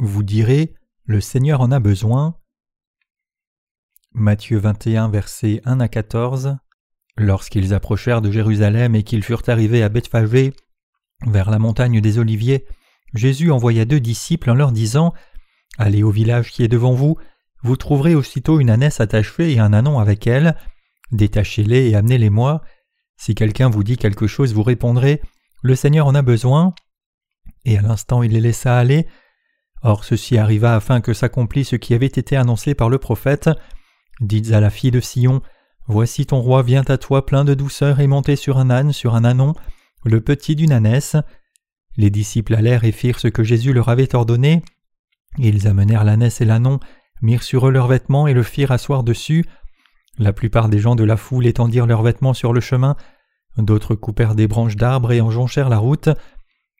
vous direz Le Seigneur en a besoin. Matthieu 21, versets 1 à 14. Lorsqu'ils approchèrent de Jérusalem et qu'ils furent arrivés à Bethphagée, vers la montagne des Oliviers, Jésus envoya deux disciples en leur disant Allez au village qui est devant vous, vous trouverez aussitôt une ânesse attachée et un anon avec elle. Détachez-les et amenez-les-moi. Si quelqu'un vous dit quelque chose, vous répondrez Le Seigneur en a besoin. Et à l'instant il les laissa aller. Or ceci arriva afin que s'accomplisse ce qui avait été annoncé par le prophète. Dites à la fille de Sion Voici ton roi vient à toi plein de douceur et monté sur un âne, sur un anon, le petit d'une ânesse. Les disciples allèrent et firent ce que Jésus leur avait ordonné. Ils amenèrent l'ânesse et l'anon, mirent sur eux leurs vêtements et le firent asseoir dessus. La plupart des gens de la foule étendirent leurs vêtements sur le chemin, d'autres coupèrent des branches d'arbres et en jonchèrent la route.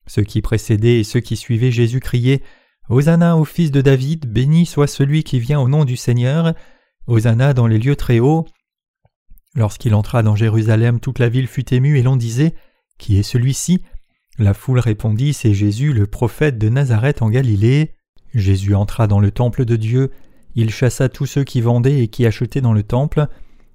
Ceux qui précédaient et ceux qui suivaient Jésus criaient Hosanna au fils de David, béni soit celui qui vient au nom du Seigneur, Hosanna dans les lieux très hauts. Lorsqu'il entra dans Jérusalem, toute la ville fut émue et l'on disait Qui est celui-ci? La foule répondit C'est Jésus, le prophète de Nazareth en Galilée. Jésus entra dans le temple de Dieu, il chassa tous ceux qui vendaient et qui achetaient dans le temple,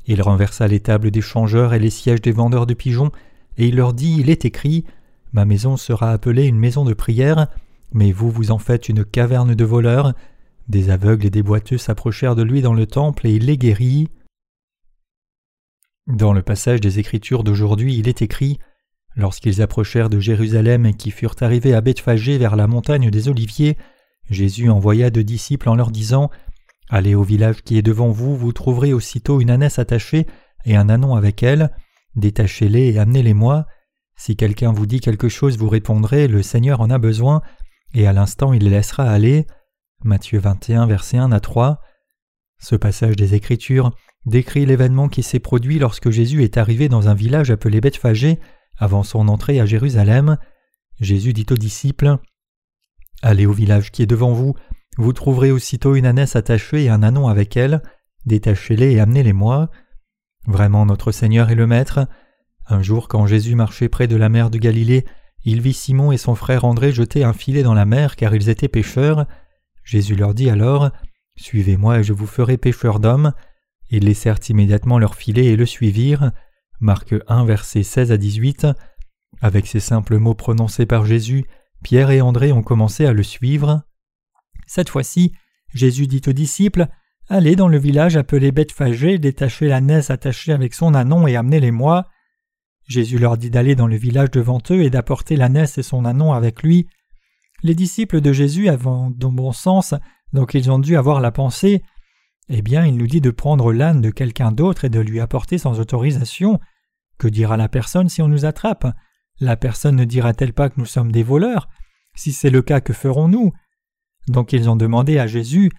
il renversa les tables des changeurs et les sièges des vendeurs de pigeons, et il leur dit Il est écrit Ma maison sera appelée une maison de prière, mais vous vous en faites une caverne de voleurs. Des aveugles et des boiteux s'approchèrent de lui dans le temple et il les guérit. Dans le passage des Écritures d'aujourd'hui, il est écrit Lorsqu'ils approchèrent de Jérusalem et qui furent arrivés à Bethphagée vers la montagne des Oliviers, Jésus envoya deux disciples en leur disant Allez au village qui est devant vous, vous trouverez aussitôt une ânesse attachée et un anon avec elle. Détachez-les et amenez-les-moi. Si quelqu'un vous dit quelque chose, vous répondrez Le Seigneur en a besoin, et à l'instant il les laissera aller. Matthieu 21, verset 1 à 3. Ce passage des Écritures décrit l'événement qui s'est produit lorsque Jésus est arrivé dans un village appelé Bethphagée avant son entrée à Jérusalem. Jésus dit aux disciples Allez au village qui est devant vous, vous trouverez aussitôt une ânesse attachée et un anon avec elle, détachez-les et amenez-les-moi. Vraiment notre Seigneur est le Maître. Un jour quand Jésus marchait près de la mer de Galilée, il vit Simon et son frère André jeter un filet dans la mer car ils étaient pêcheurs. Jésus leur dit alors Suivez-moi et je vous ferai pêcheurs d'hommes. Ils laissèrent immédiatement leur filet et le suivirent. Marc 1, versets 16 à 18. Avec ces simples mots prononcés par Jésus, Pierre et André ont commencé à le suivre. Cette fois-ci, Jésus dit aux disciples Allez dans le village appelé Bethphagée, détachez la naisse attachée avec son anon et amenez-les-moi. Jésus leur dit d'aller dans le village devant eux et d'apporter la naisse et son anon avec lui. Les disciples de Jésus avaient de bon sens, donc ils ont dû avoir la pensée Eh bien, il nous dit de prendre l'âne de quelqu'un d'autre et de lui apporter sans autorisation. Que dira la personne si on nous attrape? La personne ne dira-t-elle pas que nous sommes des voleurs? Si c'est le cas, que ferons-nous? Donc ils ont demandé à Jésus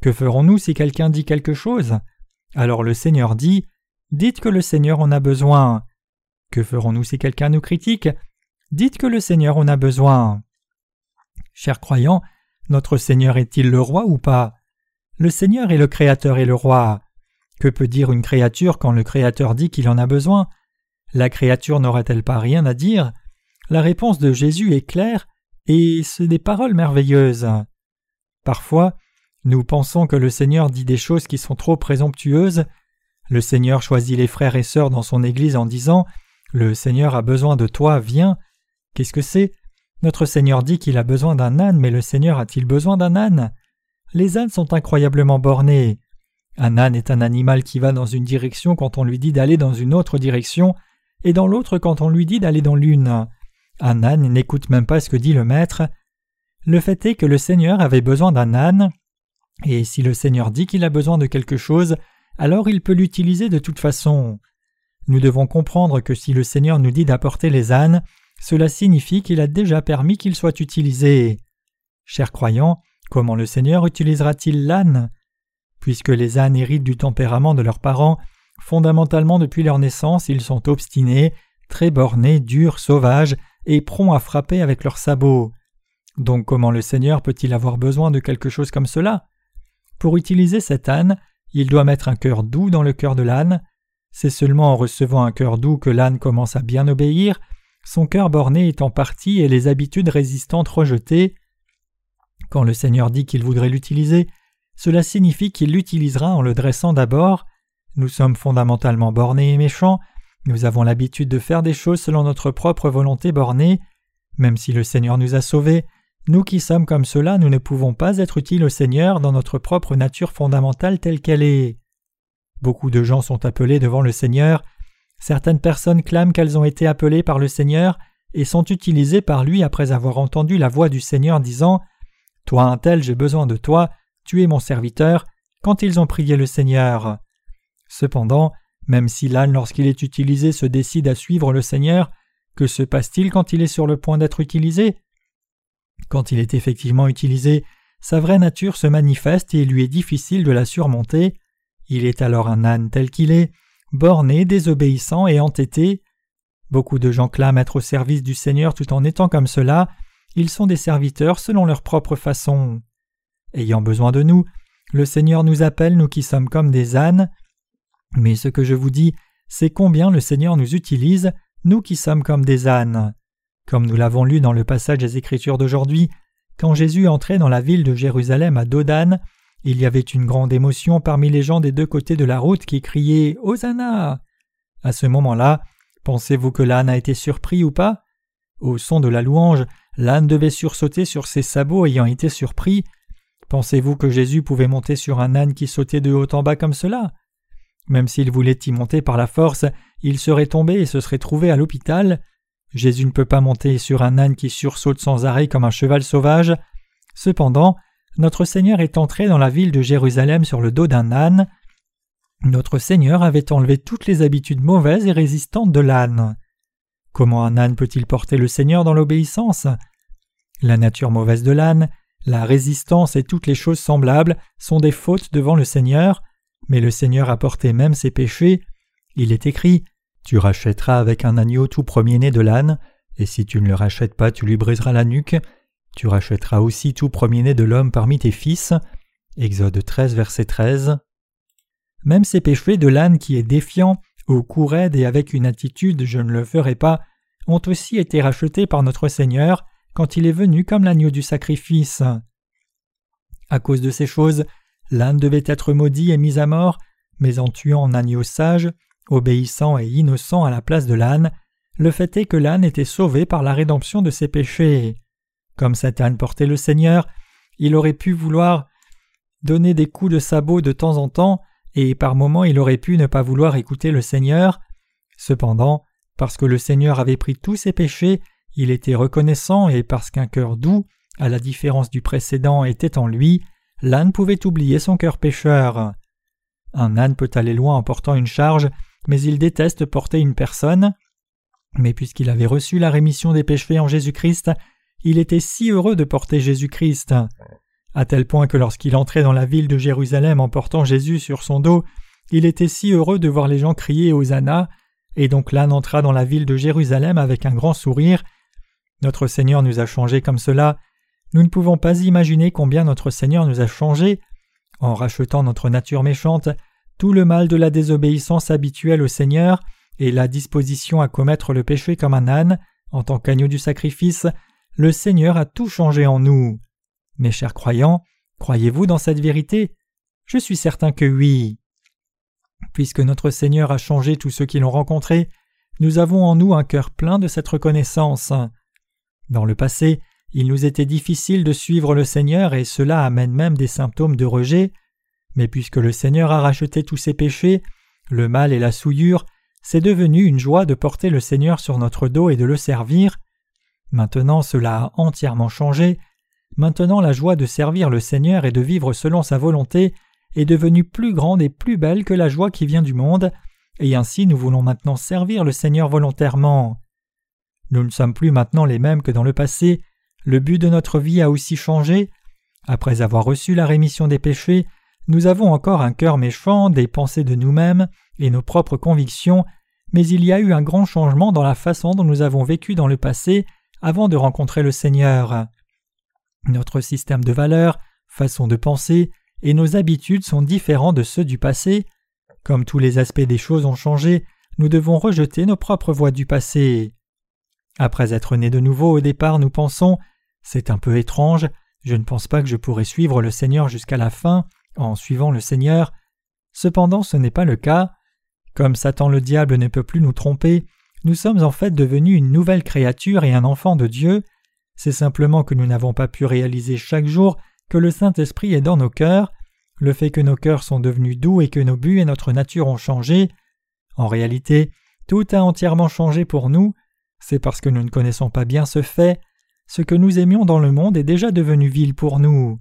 Que ferons-nous si quelqu'un dit quelque chose? Alors le Seigneur dit Dites que le Seigneur en a besoin. Que ferons-nous si quelqu'un nous critique? Dites que le Seigneur en a besoin. Chers croyants, notre Seigneur est-il le roi ou pas? Le Seigneur est le Créateur et le roi. Que peut dire une créature quand le Créateur dit qu'il en a besoin? La créature n'aura-t-elle pas rien à dire? La réponse de Jésus est claire et c'est des paroles merveilleuses. Parfois, nous pensons que le Seigneur dit des choses qui sont trop présomptueuses. Le Seigneur choisit les frères et sœurs dans son Église en disant Le Seigneur a besoin de toi, viens. Qu'est-ce que c'est? Notre Seigneur dit qu'il a besoin d'un âne, mais le Seigneur a-t-il besoin d'un âne? Les ânes sont incroyablement bornés. Un âne est un animal qui va dans une direction quand on lui dit d'aller dans une autre direction, et dans l'autre quand on lui dit d'aller dans l'une. Un âne n'écoute même pas ce que dit le maître. Le fait est que le Seigneur avait besoin d'un âne, et si le Seigneur dit qu'il a besoin de quelque chose, alors il peut l'utiliser de toute façon. Nous devons comprendre que si le Seigneur nous dit d'apporter les ânes, cela signifie qu'il a déjà permis qu'ils soient utilisés. Chers croyants, comment le Seigneur utilisera-t-il l'âne? Puisque les ânes héritent du tempérament de leurs parents, Fondamentalement depuis leur naissance, ils sont obstinés, très bornés, durs, sauvages, et prompts à frapper avec leurs sabots. Donc comment le Seigneur peut-il avoir besoin de quelque chose comme cela? Pour utiliser cet âne, il doit mettre un cœur doux dans le cœur de l'âne. C'est seulement en recevant un cœur doux que l'âne commence à bien obéir, son cœur borné étant parti et les habitudes résistantes rejetées. Quand le Seigneur dit qu'il voudrait l'utiliser, cela signifie qu'il l'utilisera en le dressant d'abord. Nous sommes fondamentalement bornés et méchants, nous avons l'habitude de faire des choses selon notre propre volonté bornée. Même si le Seigneur nous a sauvés, nous qui sommes comme cela, nous ne pouvons pas être utiles au Seigneur dans notre propre nature fondamentale telle qu'elle est. Beaucoup de gens sont appelés devant le Seigneur. Certaines personnes clament qu'elles ont été appelées par le Seigneur et sont utilisées par lui après avoir entendu la voix du Seigneur disant Toi un tel, j'ai besoin de toi, tu es mon serviteur, quand ils ont prié le Seigneur. Cependant, même si l'âne lorsqu'il est utilisé se décide à suivre le Seigneur, que se passe-t-il quand il est sur le point d'être utilisé? Quand il est effectivement utilisé, sa vraie nature se manifeste et il lui est difficile de la surmonter. Il est alors un âne tel qu'il est, borné, désobéissant et entêté. Beaucoup de gens clament être au service du Seigneur tout en étant comme cela, ils sont des serviteurs selon leur propre façon. Ayant besoin de nous, le Seigneur nous appelle, nous qui sommes comme des ânes. Mais ce que je vous dis, c'est combien le Seigneur nous utilise, nous qui sommes comme des ânes. Comme nous l'avons lu dans le passage des Écritures d'aujourd'hui, quand Jésus entrait dans la ville de Jérusalem à Dodane, il y avait une grande émotion parmi les gens des deux côtés de la route qui criaient Hosanna À ce moment-là, pensez-vous que l'âne a été surpris ou pas? Au son de la louange, l'âne devait sursauter sur ses sabots ayant été surpris. Pensez-vous que Jésus pouvait monter sur un âne qui sautait de haut en bas comme cela? Même s'il voulait y monter par la force, il serait tombé et se serait trouvé à l'hôpital. Jésus ne peut pas monter sur un âne qui sursaute sans arrêt comme un cheval sauvage. Cependant, notre Seigneur est entré dans la ville de Jérusalem sur le dos d'un âne. Notre Seigneur avait enlevé toutes les habitudes mauvaises et résistantes de l'âne. Comment un âne peut-il porter le Seigneur dans l'obéissance? La nature mauvaise de l'âne, la résistance et toutes les choses semblables sont des fautes devant le Seigneur, mais le Seigneur a porté même ses péchés. Il est écrit Tu rachèteras avec un agneau tout premier-né de l'âne, et si tu ne le rachètes pas, tu lui briseras la nuque. Tu rachèteras aussi tout premier-né de l'homme parmi tes fils. Exode 13, verset 13. Même ces péchés de l'âne qui est défiant, au cou raide et avec une attitude je ne le ferai pas, ont aussi été rachetés par notre Seigneur quand il est venu comme l'agneau du sacrifice. À cause de ces choses, l'âne devait être maudit et mis à mort, mais en tuant un agneau sage, obéissant et innocent à la place de l'âne, le fait est que l'âne était sauvé par la rédemption de ses péchés. Comme âne portait le Seigneur, il aurait pu vouloir donner des coups de sabot de temps en temps, et par moments il aurait pu ne pas vouloir écouter le Seigneur. Cependant, parce que le Seigneur avait pris tous ses péchés, il était reconnaissant et parce qu'un cœur doux, à la différence du précédent, était en lui, l'âne pouvait oublier son cœur pécheur. Un âne peut aller loin en portant une charge, mais il déteste porter une personne. Mais puisqu'il avait reçu la rémission des péchés en Jésus-Christ, il était si heureux de porter Jésus-Christ, à tel point que lorsqu'il entrait dans la ville de Jérusalem en portant Jésus sur son dos, il était si heureux de voir les gens crier Hosanna, et donc l'âne entra dans la ville de Jérusalem avec un grand sourire. Notre Seigneur nous a changés comme cela. Nous ne pouvons pas imaginer combien notre Seigneur nous a changés. En rachetant notre nature méchante, tout le mal de la désobéissance habituelle au Seigneur et la disposition à commettre le péché comme un âne, en tant qu'agneau du sacrifice, le Seigneur a tout changé en nous. Mes chers croyants, croyez-vous dans cette vérité? Je suis certain que oui. Puisque notre Seigneur a changé tous ceux qui l'ont rencontré, nous avons en nous un cœur plein de cette reconnaissance. Dans le passé, il nous était difficile de suivre le Seigneur et cela amène même des symptômes de rejet, mais puisque le Seigneur a racheté tous ses péchés, le mal et la souillure, c'est devenu une joie de porter le Seigneur sur notre dos et de le servir. Maintenant cela a entièrement changé. Maintenant la joie de servir le Seigneur et de vivre selon sa volonté est devenue plus grande et plus belle que la joie qui vient du monde, et ainsi nous voulons maintenant servir le Seigneur volontairement. Nous ne sommes plus maintenant les mêmes que dans le passé, le but de notre vie a aussi changé. Après avoir reçu la rémission des péchés, nous avons encore un cœur méchant, des pensées de nous-mêmes et nos propres convictions, mais il y a eu un grand changement dans la façon dont nous avons vécu dans le passé avant de rencontrer le Seigneur. Notre système de valeurs, façon de penser et nos habitudes sont différents de ceux du passé. Comme tous les aspects des choses ont changé, nous devons rejeter nos propres voies du passé. Après être nés de nouveau au départ, nous pensons C'est un peu étrange, Je ne pense pas que je pourrai suivre le Seigneur jusqu'à la fin en suivant le Seigneur. Cependant ce n'est pas le cas. Comme Satan le diable ne peut plus nous tromper, nous sommes en fait devenus une nouvelle créature et un enfant de Dieu. C'est simplement que nous n'avons pas pu réaliser chaque jour que le Saint-Esprit est dans nos cœurs, le fait que nos cœurs sont devenus doux et que nos buts et notre nature ont changé. En réalité, tout a entièrement changé pour nous, c'est parce que nous ne connaissons pas bien ce fait, ce que nous aimions dans le monde est déjà devenu vil pour nous.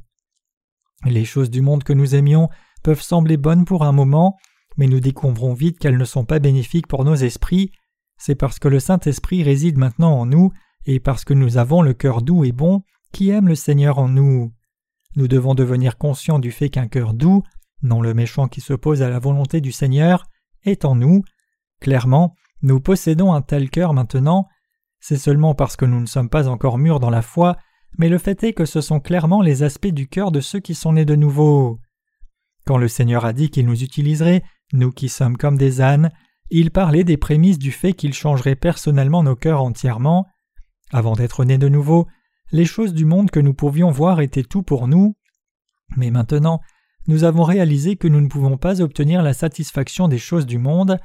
Les choses du monde que nous aimions peuvent sembler bonnes pour un moment, mais nous découvrons vite qu'elles ne sont pas bénéfiques pour nos esprits, c'est parce que le Saint-Esprit réside maintenant en nous et parce que nous avons le cœur doux et bon qui aime le Seigneur en nous. Nous devons devenir conscients du fait qu'un cœur doux, non le méchant qui s'oppose à la volonté du Seigneur, est en nous. Clairement, nous possédons un tel cœur maintenant, c'est seulement parce que nous ne sommes pas encore mûrs dans la foi, mais le fait est que ce sont clairement les aspects du cœur de ceux qui sont nés de nouveau. Quand le Seigneur a dit qu'il nous utiliserait, nous qui sommes comme des ânes, il parlait des prémices du fait qu'il changerait personnellement nos cœurs entièrement. Avant d'être nés de nouveau, les choses du monde que nous pouvions voir étaient tout pour nous, mais maintenant nous avons réalisé que nous ne pouvons pas obtenir la satisfaction des choses du monde,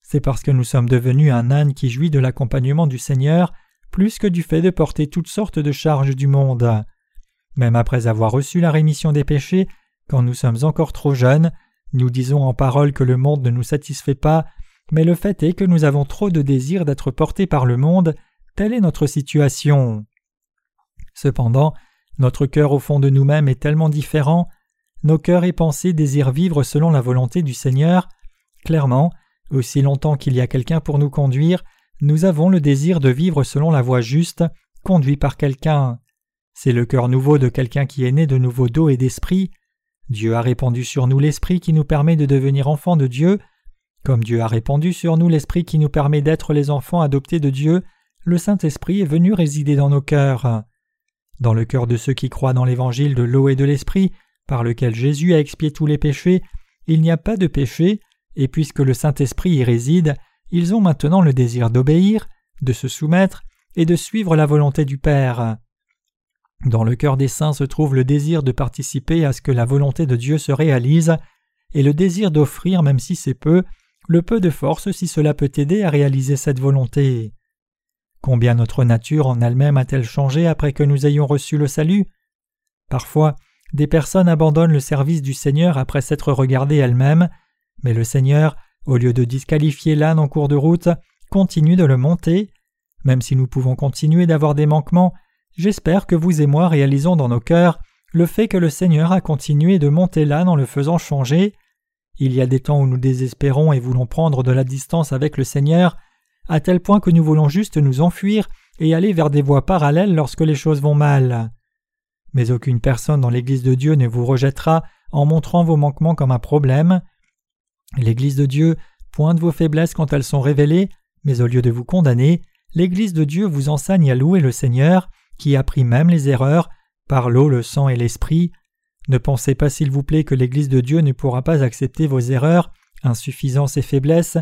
c'est parce que nous sommes devenus un âne qui jouit de l'accompagnement du Seigneur plus que du fait de porter toutes sortes de charges du monde. Même après avoir reçu la rémission des péchés, quand nous sommes encore trop jeunes, nous disons en parole que le monde ne nous satisfait pas, mais le fait est que nous avons trop de désir d'être portés par le monde, telle est notre situation. Cependant, notre cœur au fond de nous-mêmes est tellement différent, nos cœurs et pensées désirent vivre selon la volonté du Seigneur. Clairement, aussi longtemps qu'il y a quelqu'un pour nous conduire, nous avons le désir de vivre selon la voie juste, conduit par quelqu'un. C'est le cœur nouveau de quelqu'un qui est né de nouveau d'eau et d'esprit. Dieu a répandu sur nous l'esprit qui nous permet de devenir enfants de Dieu. Comme Dieu a répandu sur nous l'esprit qui nous permet d'être les enfants adoptés de Dieu, le Saint-Esprit est venu résider dans nos cœurs. Dans le cœur de ceux qui croient dans l'évangile de l'eau et de l'esprit, par lequel Jésus a expié tous les péchés, il n'y a pas de péché, et puisque le Saint-Esprit y réside, ils ont maintenant le désir d'obéir, de se soumettre et de suivre la volonté du Père. Dans le cœur des saints se trouve le désir de participer à ce que la volonté de Dieu se réalise, et le désir d'offrir, même si c'est peu, le peu de force si cela peut aider à réaliser cette volonté. Combien notre nature en elle-même a-t-elle changé après que nous ayons reçu le salut? Parfois, des personnes abandonnent le service du Seigneur après s'être regardées elles-mêmes, mais le Seigneur, au lieu de disqualifier l'âne en cours de route, continue de le monter. Même si nous pouvons continuer d'avoir des manquements, j'espère que vous et moi réalisons dans nos cœurs le fait que le Seigneur a continué de monter l'âne en le faisant changer. Il y a des temps où nous désespérons et voulons prendre de la distance avec le Seigneur, à tel point que nous voulons juste nous enfuir et aller vers des voies parallèles lorsque les choses vont mal. Mais aucune personne dans l'Église de Dieu ne vous rejettera en montrant vos manquements comme un problème. L'Église de Dieu pointe vos faiblesses quand elles sont révélées, mais au lieu de vous condamner, l'Église de Dieu vous enseigne à louer le Seigneur, qui a pris même les erreurs, par l'eau, le sang et l'esprit. Ne pensez pas s'il vous plaît que l'Église de Dieu ne pourra pas accepter vos erreurs, insuffisances et faiblesses.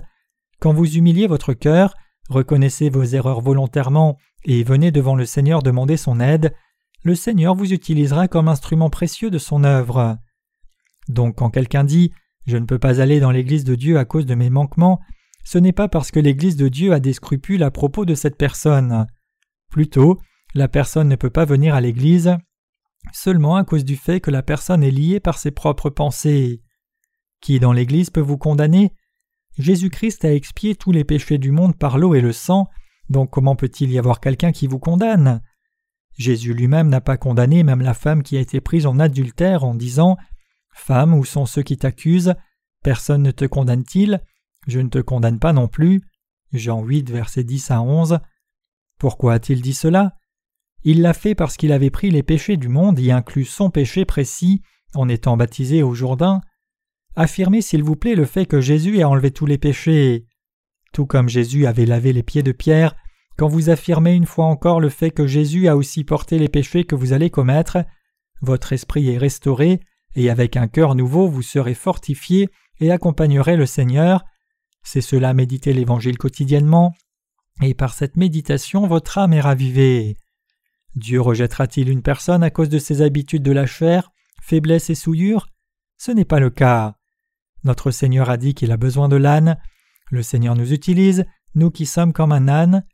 Quand vous humiliez votre cœur, reconnaissez vos erreurs volontairement et venez devant le Seigneur demander son aide, le Seigneur vous utilisera comme instrument précieux de son œuvre. Donc quand quelqu'un dit je ne peux pas aller dans l'Église de Dieu à cause de mes manquements, ce n'est pas parce que l'Église de Dieu a des scrupules à propos de cette personne. Plutôt, la personne ne peut pas venir à l'Église seulement à cause du fait que la personne est liée par ses propres pensées. Qui dans l'Église peut vous condamner? Jésus-Christ a expié tous les péchés du monde par l'eau et le sang, donc comment peut-il y avoir quelqu'un qui vous condamne? Jésus lui-même n'a pas condamné même la femme qui a été prise en adultère en disant Femme, où sont ceux qui t'accusent? Personne ne te condamne-t-il? Je ne te condamne pas non plus. Jean 8, versets 10 à 11. Pourquoi a-t-il dit cela? Il l'a fait parce qu'il avait pris les péchés du monde y inclut son péché précis en étant baptisé au Jourdain. Affirmez s'il vous plaît le fait que Jésus a enlevé tous les péchés. Tout comme Jésus avait lavé les pieds de Pierre, quand vous affirmez une fois encore le fait que Jésus a aussi porté les péchés que vous allez commettre, votre esprit est restauré et avec un cœur nouveau vous serez fortifié et accompagnerez le Seigneur. C'est cela méditer l'Évangile quotidiennement, et par cette méditation votre âme est ravivée. Dieu rejettera-t-il une personne à cause de ses habitudes de la chair, faiblesse et souillure? Ce n'est pas le cas. Notre Seigneur a dit qu'il a besoin de l'âne. Le Seigneur nous utilise, nous qui sommes comme un âne.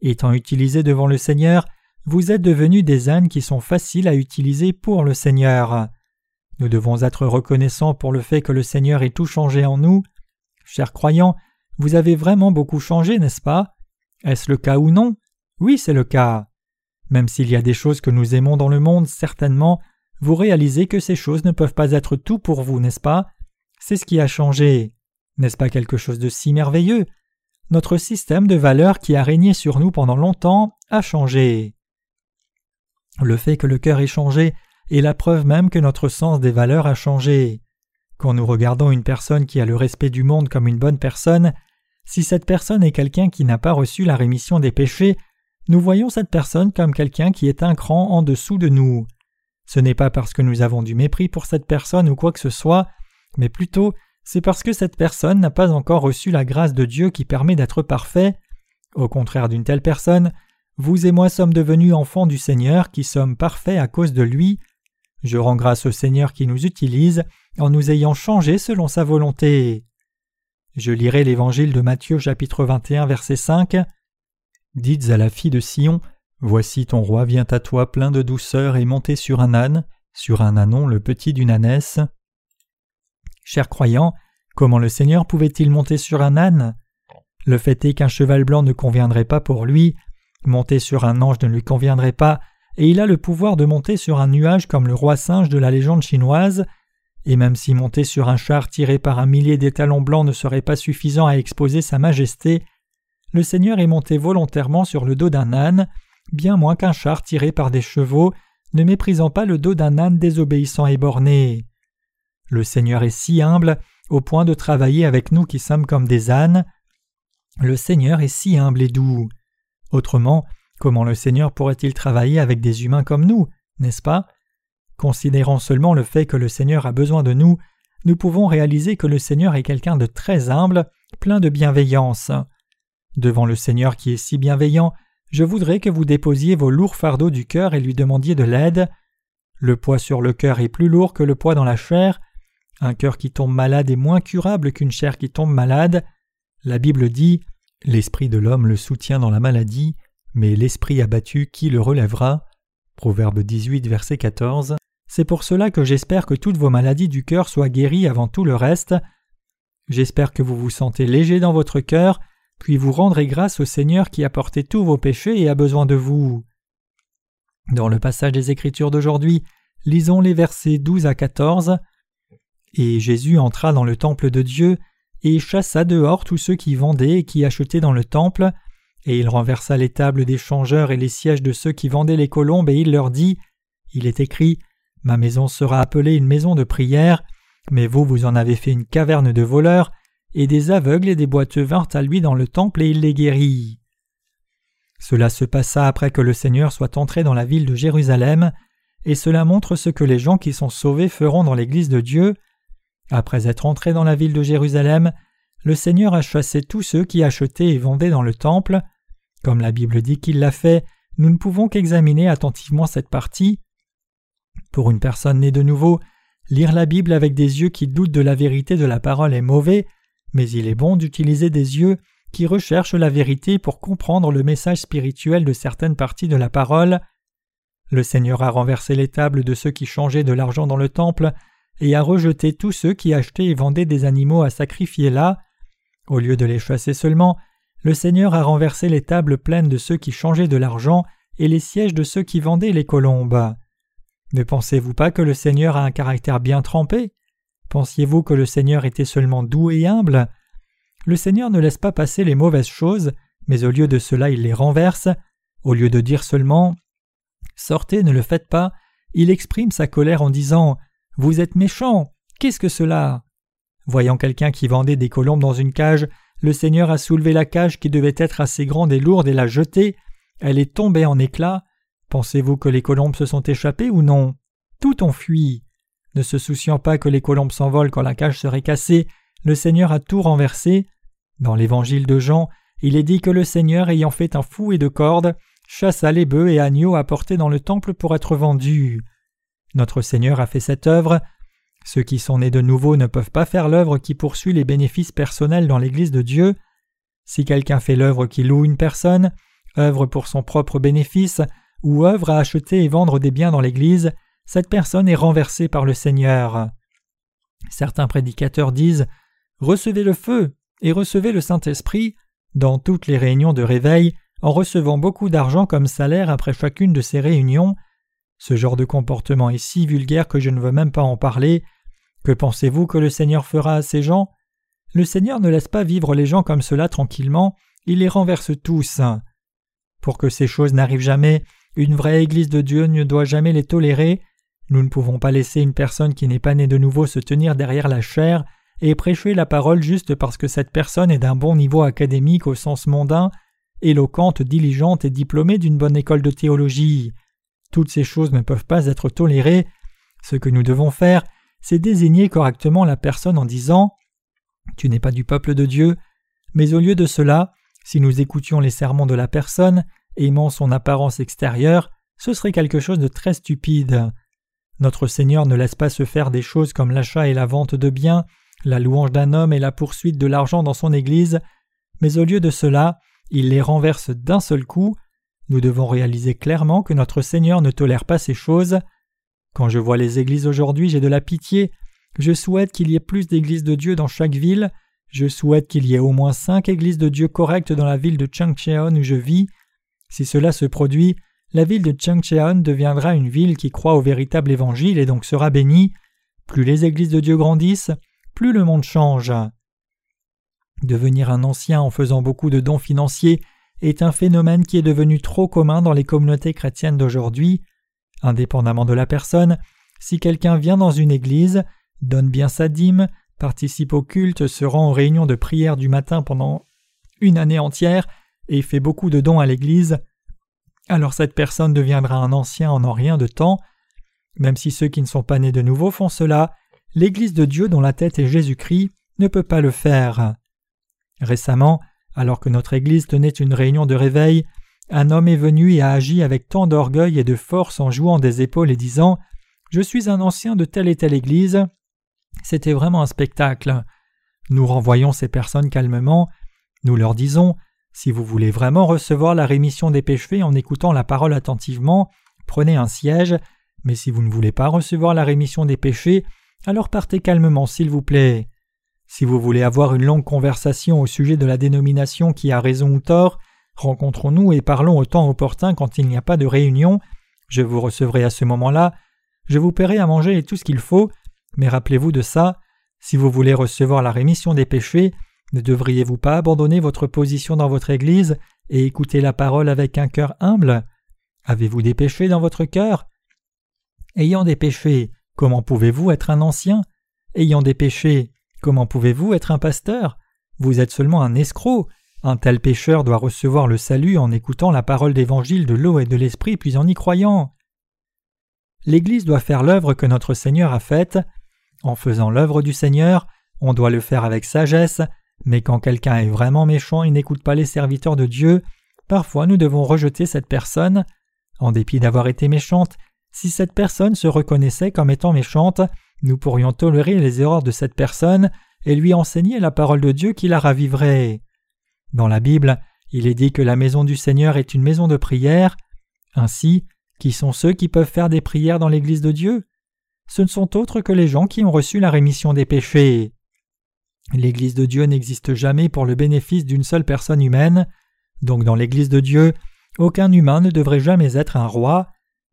Étant utilisés devant le Seigneur, vous êtes devenus des ânes qui sont faciles à utiliser pour le Seigneur. Nous devons être reconnaissants pour le fait que le Seigneur ait tout changé en nous. Chers croyants, vous avez vraiment beaucoup changé, n'est-ce pas? Est-ce le cas ou non? Oui, c'est le cas. Même s'il y a des choses que nous aimons dans le monde, certainement, vous réalisez que ces choses ne peuvent pas être tout pour vous, n'est-ce pas? C'est ce qui a changé. N'est-ce pas quelque chose de si merveilleux? Notre système de valeurs qui a régné sur nous pendant longtemps a changé. Le fait que le cœur ait changé est la preuve même que notre sens des valeurs a changé. Quand nous regardons une personne qui a le respect du monde comme une bonne personne, si cette personne est quelqu'un qui n'a pas reçu la rémission des péchés, nous voyons cette personne comme quelqu'un qui est un cran en dessous de nous. Ce n'est pas parce que nous avons du mépris pour cette personne ou quoi que ce soit, mais plutôt c'est parce que cette personne n'a pas encore reçu la grâce de Dieu qui permet d'être parfait. Au contraire d'une telle personne, vous et moi sommes devenus enfants du Seigneur qui sommes parfaits à cause de lui. Je rends grâce au Seigneur qui nous utilise en nous ayant changé selon sa volonté. Je lirai l'évangile de Matthieu chapitre 21 verset 5. Dites à la fille de Sion Voici ton roi vient à toi plein de douceur et monté sur un âne, sur un ânon le petit d'une ânesse. Chers croyants, comment le Seigneur pouvait-il monter sur un âne? Le fait est qu'un cheval blanc ne conviendrait pas pour lui, monter sur un ange ne lui conviendrait pas, et il a le pouvoir de monter sur un nuage comme le roi singe de la légende chinoise, et même si monter sur un char tiré par un millier d'étalons blancs ne serait pas suffisant à exposer sa majesté, le Seigneur est monté volontairement sur le dos d'un âne, bien moins qu'un char tiré par des chevaux, ne méprisant pas le dos d'un âne désobéissant et borné. Le Seigneur est si humble au point de travailler avec nous qui sommes comme des ânes. Le Seigneur est si humble et doux. Autrement, comment le Seigneur pourrait-il travailler avec des humains comme nous, n'est-ce pas? Considérant seulement le fait que le Seigneur a besoin de nous, nous pouvons réaliser que le Seigneur est quelqu'un de très humble, plein de bienveillance. Devant le Seigneur qui est si bienveillant, je voudrais que vous déposiez vos lourds fardeaux du cœur et lui demandiez de l'aide. Le poids sur le cœur est plus lourd que le poids dans la chair. Un cœur qui tombe malade est moins curable qu'une chair qui tombe malade. La Bible dit L'esprit de l'homme le soutient dans la maladie, mais l'esprit abattu, qui le relèvera Proverbe 18, verset 14. C'est pour cela que j'espère que toutes vos maladies du cœur soient guéries avant tout le reste. J'espère que vous vous sentez léger dans votre cœur, puis vous rendrez grâce au Seigneur qui a porté tous vos péchés et a besoin de vous. Dans le passage des Écritures d'aujourd'hui, lisons les versets 12 à 14. Et Jésus entra dans le temple de Dieu et chassa dehors tous ceux qui vendaient et qui achetaient dans le temple, et il renversa les tables des changeurs et les sièges de ceux qui vendaient les colombes, et il leur dit Il est écrit Ma maison sera appelée une maison de prière, mais vous, vous en avez fait une caverne de voleurs, et des aveugles et des boiteux vinrent à lui dans le temple, et il les guérit. Cela se passa après que le Seigneur soit entré dans la ville de Jérusalem, et cela montre ce que les gens qui sont sauvés feront dans l'Église de Dieu. Après être entré dans la ville de Jérusalem, le Seigneur a chassé tous ceux qui achetaient et vendaient dans le temple. Comme la Bible dit qu'il l'a fait, nous ne pouvons qu'examiner attentivement cette partie. Pour une personne née de nouveau, lire la Bible avec des yeux qui doutent de la vérité de la parole est mauvais, mais il est bon d'utiliser des yeux qui recherchent la vérité pour comprendre le message spirituel de certaines parties de la parole. Le Seigneur a renversé les tables de ceux qui changeaient de l'argent dans le temple et a rejeté tous ceux qui achetaient et vendaient des animaux à sacrifier là. Au lieu de les chasser seulement, le Seigneur a renversé les tables pleines de ceux qui changeaient de l'argent et les sièges de ceux qui vendaient les colombes. Ne pensez-vous pas que le Seigneur a un caractère bien trempé? Pensiez-vous que le Seigneur était seulement doux et humble? Le Seigneur ne laisse pas passer les mauvaises choses, mais au lieu de cela il les renverse. Au lieu de dire seulement Sortez, ne le faites pas, il exprime sa colère en disant Vous êtes méchants, qu'est-ce que cela? Voyant quelqu'un qui vendait des colombes dans une cage, le Seigneur a soulevé la cage qui devait être assez grande et lourde et l'a jetée. Elle est tombée en éclats. Pensez-vous que les colombes se sont échappées ou non? Tout ont fui. Ne se souciant pas que les colombes s'envolent quand la cage serait cassée, le Seigneur a tout renversé. Dans l'évangile de Jean, il est dit que le Seigneur, ayant fait un fouet de cordes, chassa les bœufs et agneaux apportés dans le temple pour être vendus. Notre Seigneur a fait cette œuvre. Ceux qui sont nés de nouveau ne peuvent pas faire l'œuvre qui poursuit les bénéfices personnels dans l'Église de Dieu. Si quelqu'un fait l'œuvre qui loue une personne, œuvre pour son propre bénéfice, ou œuvre à acheter et vendre des biens dans l'Église, cette personne est renversée par le Seigneur. Certains prédicateurs disent Recevez le feu et recevez le Saint-Esprit dans toutes les réunions de réveil en recevant beaucoup d'argent comme salaire après chacune de ces réunions. Ce genre de comportement est si vulgaire que je ne veux même pas en parler. Que pensez-vous que le Seigneur fera à ces gens? Le Seigneur ne laisse pas vivre les gens comme cela tranquillement, il les renverse tous. Pour que ces choses n'arrivent jamais, une vraie Église de Dieu ne doit jamais les tolérer. Nous ne pouvons pas laisser une personne qui n'est pas née de nouveau se tenir derrière la chair et prêcher la parole juste parce que cette personne est d'un bon niveau académique au sens mondain, éloquente, diligente et diplômée d'une bonne école de théologie. Toutes ces choses ne peuvent pas être tolérées. Ce que nous devons faire, c'est désigner correctement la personne en disant Tu n'es pas du peuple de Dieu, mais au lieu de cela, si nous écoutions les sermons de la personne, aimant son apparence extérieure, ce serait quelque chose de très stupide. Notre Seigneur ne laisse pas se faire des choses comme l'achat et la vente de biens, la louange d'un homme et la poursuite de l'argent dans son Église, mais au lieu de cela, il les renverse d'un seul coup. Nous devons réaliser clairement que notre Seigneur ne tolère pas ces choses. Quand je vois les églises aujourd'hui, j'ai de la pitié. Je souhaite qu'il y ait plus d'églises de Dieu dans chaque ville. Je souhaite qu'il y ait au moins cinq églises de Dieu correctes dans la ville de Changcheon où je vis. Si cela se produit, la ville de Changcheon deviendra une ville qui croit au véritable évangile et donc sera bénie. Plus les églises de Dieu grandissent, plus le monde change. Devenir un ancien en faisant beaucoup de dons financiers est un phénomène qui est devenu trop commun dans les communautés chrétiennes d'aujourd'hui. Indépendamment de la personne, si quelqu'un vient dans une église, donne bien sa dîme, participe au culte, se rend aux réunions de prière du matin pendant une année entière et fait beaucoup de dons à l'église, alors cette personne deviendra un ancien en rien de temps. Même si ceux qui ne sont pas nés de nouveau font cela, l'Église de Dieu dont la tête est Jésus-Christ ne peut pas le faire. Récemment, alors que notre Église tenait une réunion de réveil, un homme est venu et a agi avec tant d'orgueil et de force en jouant des épaules et disant Je suis un ancien de telle et telle Église. C'était vraiment un spectacle. Nous renvoyons ces personnes calmement, nous leur disons Si vous voulez vraiment recevoir la rémission des péchés en écoutant la parole attentivement, prenez un siège, mais si vous ne voulez pas recevoir la rémission des péchés, alors partez calmement, s'il vous plaît. Si vous voulez avoir une longue conversation au sujet de la dénomination qui a raison ou tort, rencontrons-nous et parlons au temps opportun quand il n'y a pas de réunion. Je vous recevrai à ce moment-là. Je vous paierai à manger et tout ce qu'il faut. Mais rappelez-vous de ça. Si vous voulez recevoir la rémission des péchés, ne devriez-vous pas abandonner votre position dans votre Église et écouter la parole avec un cœur humble? Avez-vous des péchés dans votre cœur? Ayant des péchés, Comment pouvez-vous être un ancien? Ayant des péchés, comment pouvez-vous être un pasteur? Vous êtes seulement un escroc. Un tel pécheur doit recevoir le salut en écoutant la parole d'évangile de l'eau et de l'esprit puis en y croyant. L'Église doit faire l'œuvre que notre Seigneur a faite. En faisant l'œuvre du Seigneur, on doit le faire avec sagesse, mais quand quelqu'un est vraiment méchant et n'écoute pas les serviteurs de Dieu, parfois nous devons rejeter cette personne. En dépit d'avoir été méchante, si cette personne se reconnaissait comme étant méchante, nous pourrions tolérer les erreurs de cette personne et lui enseigner la parole de Dieu qui la raviverait. Dans la Bible, il est dit que la maison du Seigneur est une maison de prière. Ainsi, qui sont ceux qui peuvent faire des prières dans l'Église de Dieu? Ce ne sont autres que les gens qui ont reçu la rémission des péchés. L'Église de Dieu n'existe jamais pour le bénéfice d'une seule personne humaine, donc dans l'Église de Dieu, aucun humain ne devrait jamais être un roi,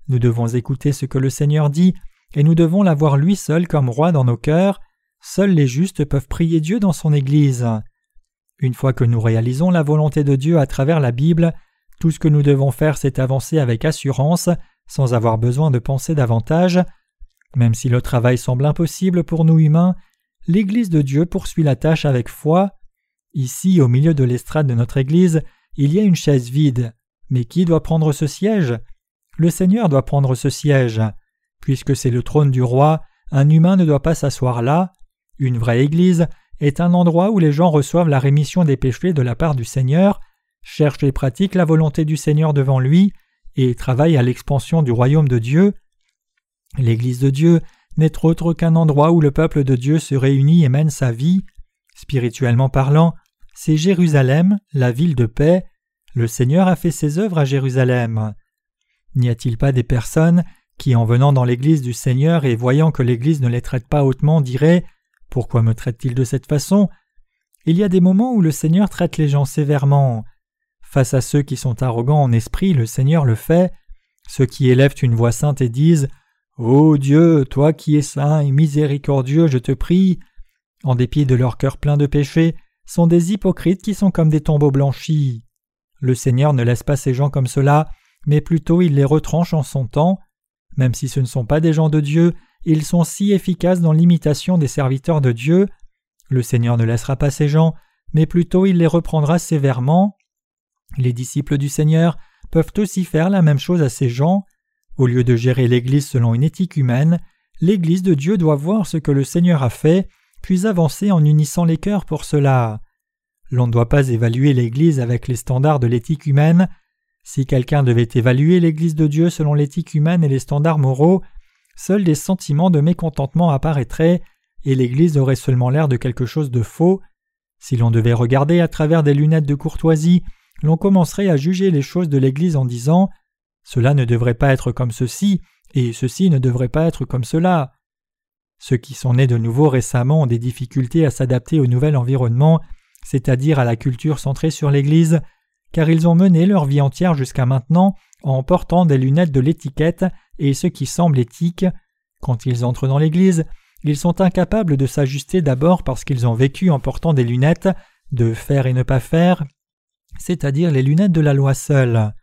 nous devons écouter ce que le Seigneur dit, et nous devons l'avoir lui seul comme roi dans nos cœurs. Seuls les justes peuvent prier Dieu dans son Église. Une fois que nous réalisons la volonté de Dieu à travers la Bible, tout ce que nous devons faire c'est avancer avec assurance, sans avoir besoin de penser davantage. Même si le travail semble impossible pour nous humains, l'Église de Dieu poursuit la tâche avec foi. Ici, au milieu de l'estrade de notre Église, il y a une chaise vide. Mais qui doit prendre ce siège? Le Seigneur doit prendre ce siège. Puisque c'est le trône du roi, un humain ne doit pas s'asseoir là. Une vraie Église est un endroit où les gens reçoivent la rémission des péchés de la part du Seigneur. cherche et pratique la volonté du Seigneur devant lui et travaille à l'expansion du royaume de Dieu. L'Église de Dieu n'est autre qu'un endroit où le peuple de Dieu se réunit et mène sa vie. Spirituellement parlant, c'est Jérusalem, la ville de paix. Le Seigneur a fait ses œuvres à Jérusalem. N'y a-t-il pas des personnes qui, en venant dans l'Église du Seigneur et voyant que l'Église ne les traite pas hautement, diraient Pourquoi me traite-t-il de cette façon? Il y a des moments où le Seigneur traite les gens sévèrement. Face à ceux qui sont arrogants en esprit, le Seigneur le fait. Ceux qui élèvent une voix sainte et disent Ô Dieu, toi qui es saint et miséricordieux, je te prie, en dépit de leur cœur plein de péchés, sont des hypocrites qui sont comme des tombeaux blanchis. Le Seigneur ne laisse pas ces gens comme cela, mais plutôt il les retranche en son temps. Même si ce ne sont pas des gens de Dieu, ils sont si efficaces dans l'imitation des serviteurs de Dieu. Le Seigneur ne laissera pas ces gens, mais plutôt il les reprendra sévèrement. Les disciples du Seigneur peuvent aussi faire la même chose à ces gens. Au lieu de gérer l'Église selon une éthique humaine, l'Église de Dieu doit voir ce que le Seigneur a fait puis avancer en unissant les cœurs pour cela. L'on ne doit pas évaluer l'Église avec les standards de l'éthique humaine. Si quelqu'un devait évaluer l'Église de Dieu selon l'éthique humaine et les standards moraux, seuls des sentiments de mécontentement apparaîtraient, et l'Église aurait seulement l'air de quelque chose de faux. Si l'on devait regarder à travers des lunettes de courtoisie, l'on commencerait à juger les choses de l'Église en disant Cela ne devrait pas être comme ceci, et ceci ne devrait pas être comme cela. Ceux qui sont nés de nouveau récemment ont des difficultés à s'adapter au nouvel environnement, c'est-à-dire à la culture centrée sur l'Église, car ils ont mené leur vie entière jusqu'à maintenant en portant des lunettes de l'étiquette et ce qui semble éthique. Quand ils entrent dans l'Église, ils sont incapables de s'ajuster d'abord parce qu'ils ont vécu en portant des lunettes de faire et ne pas faire, c'est-à-dire les lunettes de la loi seule.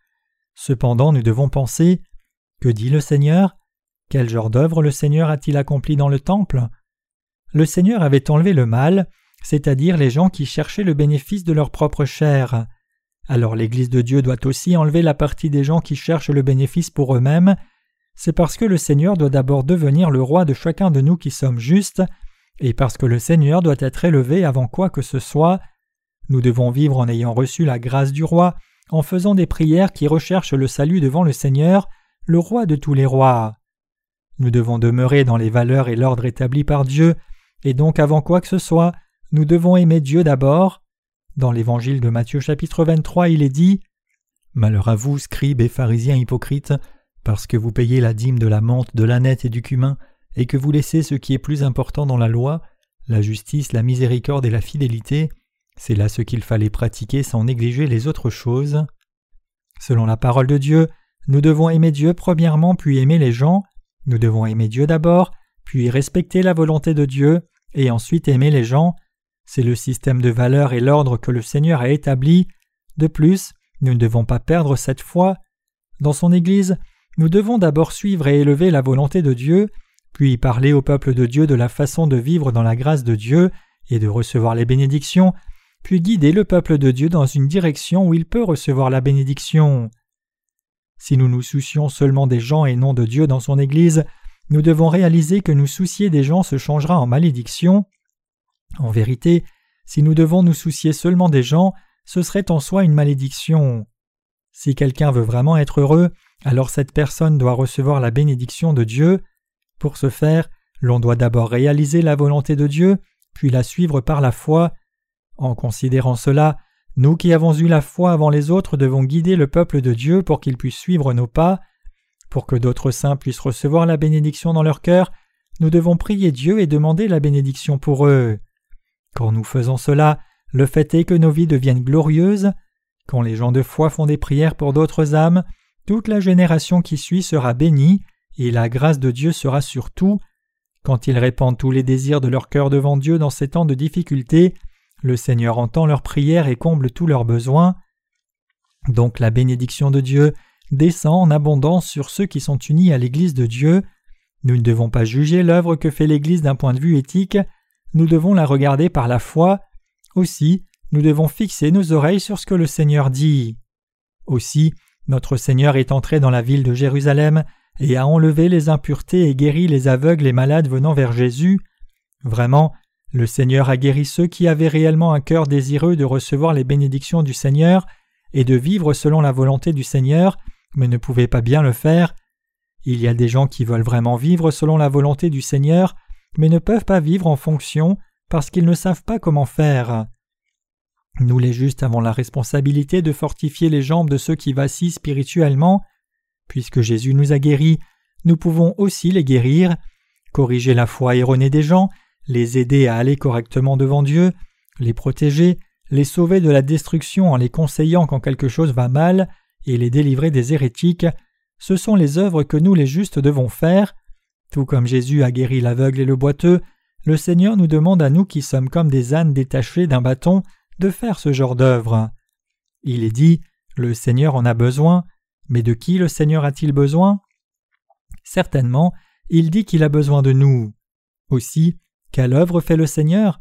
Cependant, nous devons penser Que dit le Seigneur? Quel genre d'œuvre le Seigneur a-t-il accompli dans le temple? Le Seigneur avait enlevé le mal, c'est-à-dire les gens qui cherchaient le bénéfice de leur propre chair. Alors l'Église de Dieu doit aussi enlever la partie des gens qui cherchent le bénéfice pour eux-mêmes. C'est parce que le Seigneur doit d'abord devenir le roi de chacun de nous qui sommes justes, et parce que le Seigneur doit être élevé avant quoi que ce soit. Nous devons vivre en ayant reçu la grâce du roi, en faisant des prières qui recherchent le salut devant le Seigneur, le roi de tous les rois. Nous devons demeurer dans les valeurs et l'ordre établis par Dieu, et donc avant quoi que ce soit, nous devons aimer Dieu d'abord. Dans l'évangile de Matthieu chapitre 23, il est dit Malheur à vous, scribes et pharisiens hypocrites, parce que vous payez la dîme de la menthe, de l'ânette et du cumin, et que vous laissez ce qui est plus important dans la loi, la justice, la miséricorde et la fidélité, c'est là ce qu'il fallait pratiquer sans négliger les autres choses. Selon la parole de Dieu, nous devons aimer Dieu premièrement puis aimer les gens, nous devons aimer Dieu d'abord, puis respecter la volonté de Dieu, et ensuite aimer les gens. C'est le système de valeurs et l'ordre que le Seigneur a établi. De plus, nous ne devons pas perdre cette foi. Dans son Église, nous devons d'abord suivre et élever la volonté de Dieu, puis parler au peuple de Dieu de la façon de vivre dans la grâce de Dieu et de recevoir les bénédictions, puis guider le peuple de Dieu dans une direction où il peut recevoir la bénédiction. Si nous nous soucions seulement des gens et non de Dieu dans son Église, nous devons réaliser que nous soucier des gens se changera en malédiction. En vérité, si nous devons nous soucier seulement des gens, ce serait en soi une malédiction. Si quelqu'un veut vraiment être heureux, alors cette personne doit recevoir la bénédiction de Dieu. Pour ce faire, l'on doit d'abord réaliser la volonté de Dieu, puis la suivre par la foi. En considérant cela, nous qui avons eu la foi avant les autres devons guider le peuple de Dieu pour qu'il puisse suivre nos pas. Pour que d'autres saints puissent recevoir la bénédiction dans leur cœur, nous devons prier Dieu et demander la bénédiction pour eux. Quand nous faisons cela, le fait est que nos vies deviennent glorieuses. Quand les gens de foi font des prières pour d'autres âmes, toute la génération qui suit sera bénie, et la grâce de Dieu sera sur tout. Quand ils répandent tous les désirs de leur cœur devant Dieu dans ces temps de difficulté, le Seigneur entend leurs prières et comble tous leurs besoins. Donc la bénédiction de Dieu descend en abondance sur ceux qui sont unis à l'Église de Dieu. Nous ne devons pas juger l'œuvre que fait l'Église d'un point de vue éthique, nous devons la regarder par la foi. Aussi, nous devons fixer nos oreilles sur ce que le Seigneur dit. Aussi, notre Seigneur est entré dans la ville de Jérusalem et a enlevé les impuretés et guéri les aveugles et malades venant vers Jésus. Vraiment, le Seigneur a guéri ceux qui avaient réellement un cœur désireux de recevoir les bénédictions du Seigneur, et de vivre selon la volonté du Seigneur, mais ne pouvaient pas bien le faire. Il y a des gens qui veulent vraiment vivre selon la volonté du Seigneur, mais ne peuvent pas vivre en fonction parce qu'ils ne savent pas comment faire. Nous les justes avons la responsabilité de fortifier les jambes de ceux qui vacillent spirituellement. Puisque Jésus nous a guéris, nous pouvons aussi les guérir, corriger la foi erronée des gens, les aider à aller correctement devant Dieu, les protéger, les sauver de la destruction en les conseillant quand quelque chose va mal, et les délivrer des hérétiques, ce sont les œuvres que nous les justes devons faire. Tout comme Jésus a guéri l'aveugle et le boiteux, le Seigneur nous demande à nous qui sommes comme des ânes détachés d'un bâton de faire ce genre d'œuvre. Il est dit Le Seigneur en a besoin, mais de qui le Seigneur a-t-il besoin? Certainement, il dit qu'il a besoin de nous. Aussi, quelle œuvre fait le Seigneur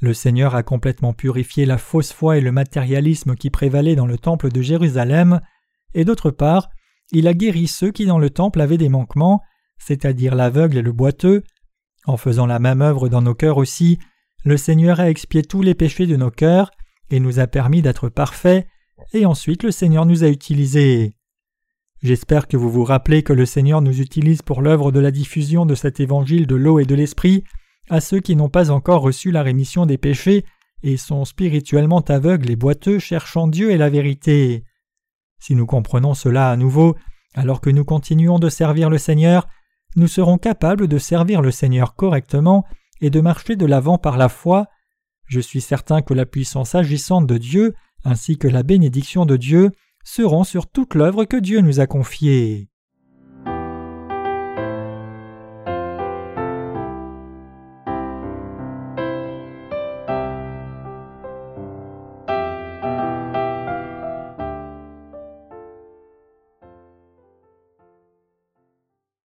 Le Seigneur a complètement purifié la fausse foi et le matérialisme qui prévalaient dans le temple de Jérusalem, et d'autre part, il a guéri ceux qui dans le temple avaient des manquements, c'est-à-dire l'aveugle et le boiteux. En faisant la même œuvre dans nos cœurs aussi, le Seigneur a expié tous les péchés de nos cœurs et nous a permis d'être parfaits, et ensuite le Seigneur nous a utilisés. J'espère que vous vous rappelez que le Seigneur nous utilise pour l'œuvre de la diffusion de cet évangile de l'eau et de l'esprit à ceux qui n'ont pas encore reçu la rémission des péchés et sont spirituellement aveugles et boiteux cherchant Dieu et la vérité. Si nous comprenons cela à nouveau, alors que nous continuons de servir le Seigneur, nous serons capables de servir le Seigneur correctement et de marcher de l'avant par la foi. Je suis certain que la puissance agissante de Dieu, ainsi que la bénédiction de Dieu, seront sur toute l'œuvre que Dieu nous a confiée.